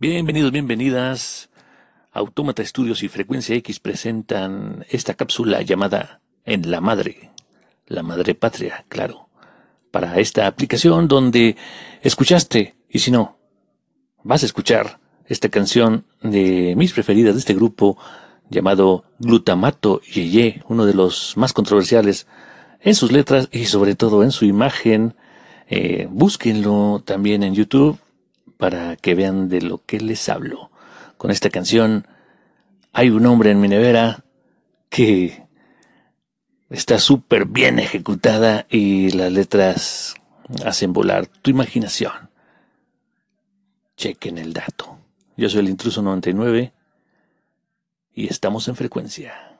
Bienvenidos, bienvenidas. Autómata Estudios y Frecuencia X presentan esta cápsula llamada En la Madre, la Madre Patria, claro, para esta aplicación donde escuchaste, y si no, vas a escuchar esta canción de mis preferidas de este grupo llamado Glutamato Yeye, uno de los más controversiales en sus letras y sobre todo en su imagen. Eh, búsquenlo también en YouTube para que vean de lo que les hablo. Con esta canción hay un hombre en mi nevera que está súper bien ejecutada y las letras hacen volar tu imaginación. Chequen el dato. Yo soy el intruso 99 y estamos en frecuencia.